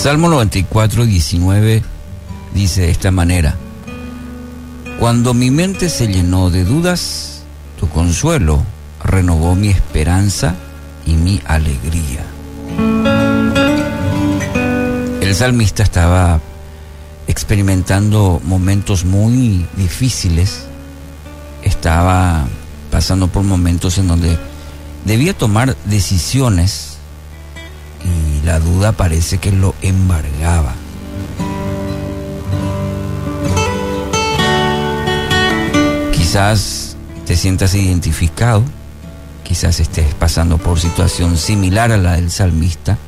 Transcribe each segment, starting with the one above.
Salmo 94, 19 dice de esta manera, Cuando mi mente se llenó de dudas, tu consuelo renovó mi esperanza y mi alegría. El salmista estaba experimentando momentos muy difíciles, estaba pasando por momentos en donde debía tomar decisiones la duda parece que lo embargaba. Quizás te sientas identificado, quizás estés pasando por situación similar a la del salmista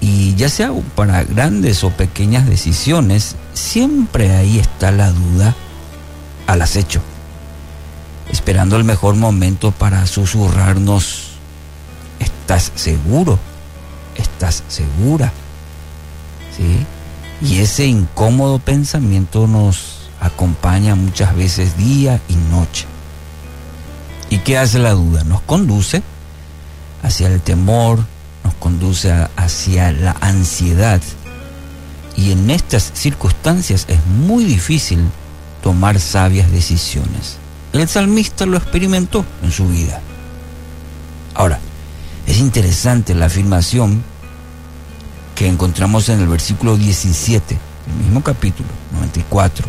y ya sea para grandes o pequeñas decisiones, siempre ahí está la duda al acecho, esperando el mejor momento para susurrarnos, ¿estás seguro? ¿Estás segura? ¿Sí? Y ese incómodo pensamiento nos acompaña muchas veces día y noche. ¿Y qué hace la duda? Nos conduce hacia el temor, nos conduce hacia la ansiedad. Y en estas circunstancias es muy difícil tomar sabias decisiones. El salmista lo experimentó en su vida. Ahora, es interesante la afirmación que encontramos en el versículo 17, el mismo capítulo 94.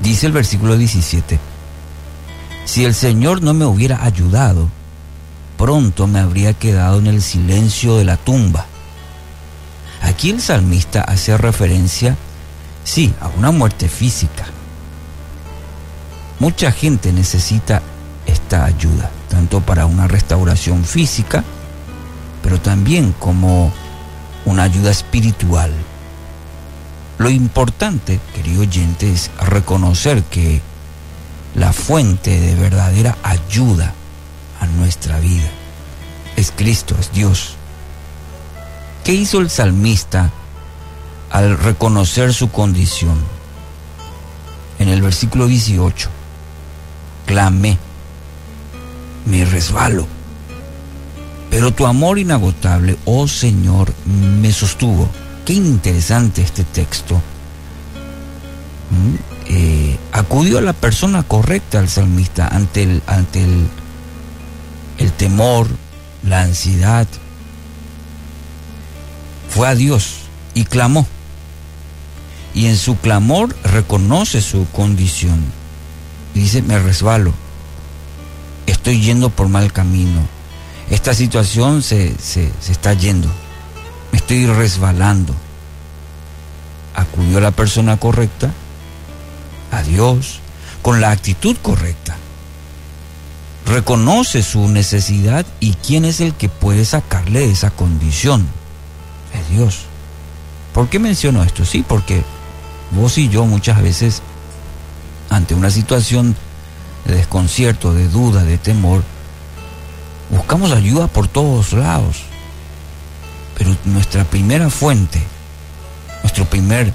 Dice el versículo 17, si el Señor no me hubiera ayudado, pronto me habría quedado en el silencio de la tumba. Aquí el salmista hace referencia, sí, a una muerte física. Mucha gente necesita ayuda, tanto para una restauración física, pero también como una ayuda espiritual. Lo importante, querido oyente, es reconocer que la fuente de verdadera ayuda a nuestra vida es Cristo, es Dios. ¿Qué hizo el salmista al reconocer su condición? En el versículo 18, clamé, me resbalo, pero tu amor inagotable, oh Señor, me sostuvo. Qué interesante este texto. ¿Mm? Eh, acudió a la persona correcta al salmista ante el, ante el, el temor, la ansiedad. Fue a Dios y clamó. Y en su clamor reconoce su condición. dice, me resbalo. Estoy yendo por mal camino. Esta situación se, se, se está yendo. Me estoy resbalando. Acudió la persona correcta a Dios con la actitud correcta. Reconoce su necesidad y quién es el que puede sacarle de esa condición. Es Dios. ¿Por qué menciono esto? Sí, porque vos y yo muchas veces, ante una situación de desconcierto, de duda, de temor, buscamos ayuda por todos lados. Pero nuestra primera fuente, nuestro primer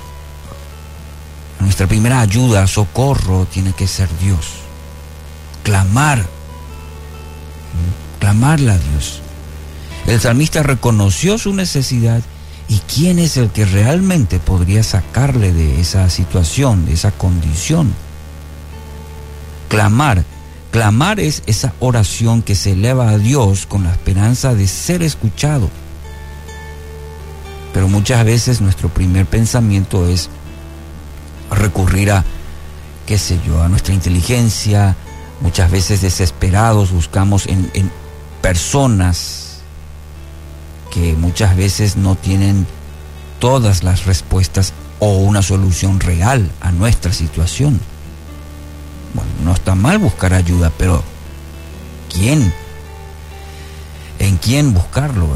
nuestra primera ayuda, socorro, tiene que ser Dios. Clamar. Clamarle a Dios. El salmista reconoció su necesidad y quién es el que realmente podría sacarle de esa situación, de esa condición. Clamar. Clamar es esa oración que se eleva a Dios con la esperanza de ser escuchado. Pero muchas veces nuestro primer pensamiento es, recurrir a, qué sé yo, a nuestra inteligencia. Muchas veces desesperados buscamos en, en personas que muchas veces no tienen todas las respuestas o una solución real a nuestra situación. Bueno, no está mal buscar ayuda, pero ¿quién? ¿En quién buscarlo?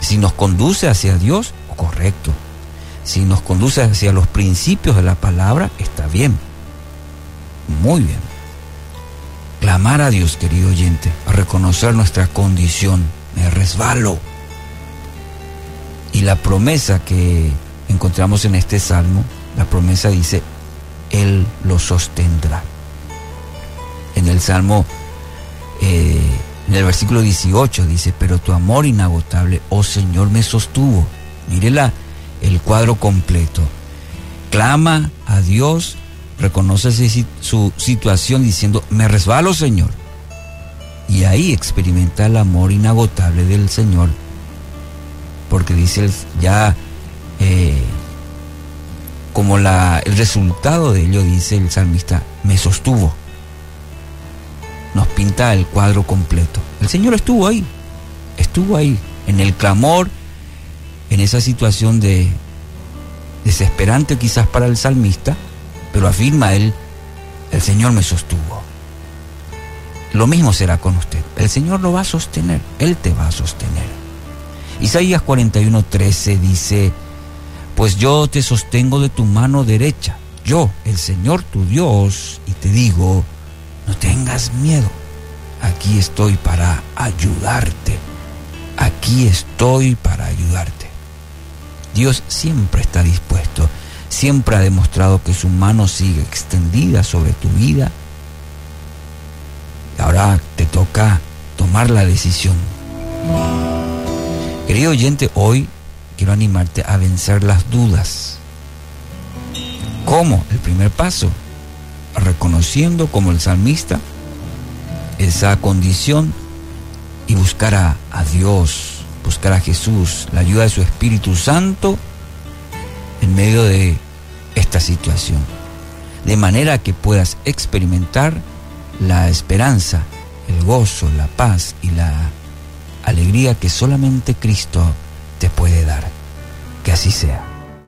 Si nos conduce hacia Dios, correcto si nos conduce hacia los principios de la palabra, está bien. Muy bien. Clamar a Dios, querido oyente, a reconocer nuestra condición. Me resbalo. Y la promesa que encontramos en este salmo, la promesa dice, Él lo sostendrá. En el salmo, eh, En el versículo 18 dice, pero tu amor inagotable, oh Señor, me sostuvo. Mírela el cuadro completo. Clama a Dios, reconoce su situación diciendo, me resbalo Señor. Y ahí experimenta el amor inagotable del Señor. Porque dice ya, eh, como el resultado de ello, dice el salmista, me sostuvo. Nos pinta el cuadro completo. El Señor estuvo ahí, estuvo ahí, en el clamor, en esa situación de desesperante quizás para el salmista, pero afirma él, el Señor me sostuvo. Lo mismo será con usted. El Señor lo va a sostener, Él te va a sostener. Isaías 41:13 dice, pues yo te sostengo de tu mano derecha, yo, el Señor tu Dios, y te digo, no tengas miedo, aquí estoy para ayudarte, aquí estoy para ayudarte. Dios siempre está dispuesto, siempre ha demostrado que su mano sigue extendida sobre tu vida. Ahora te toca tomar la decisión. Querido oyente, hoy quiero animarte a vencer las dudas. ¿Cómo? El primer paso, reconociendo como el salmista esa condición y buscar a, a Dios, buscar a Jesús, la ayuda de su Espíritu Santo en medio de esta situación. De manera que puedas experimentar la esperanza, el gozo, la paz y la alegría que solamente Cristo te puede dar. Que así sea.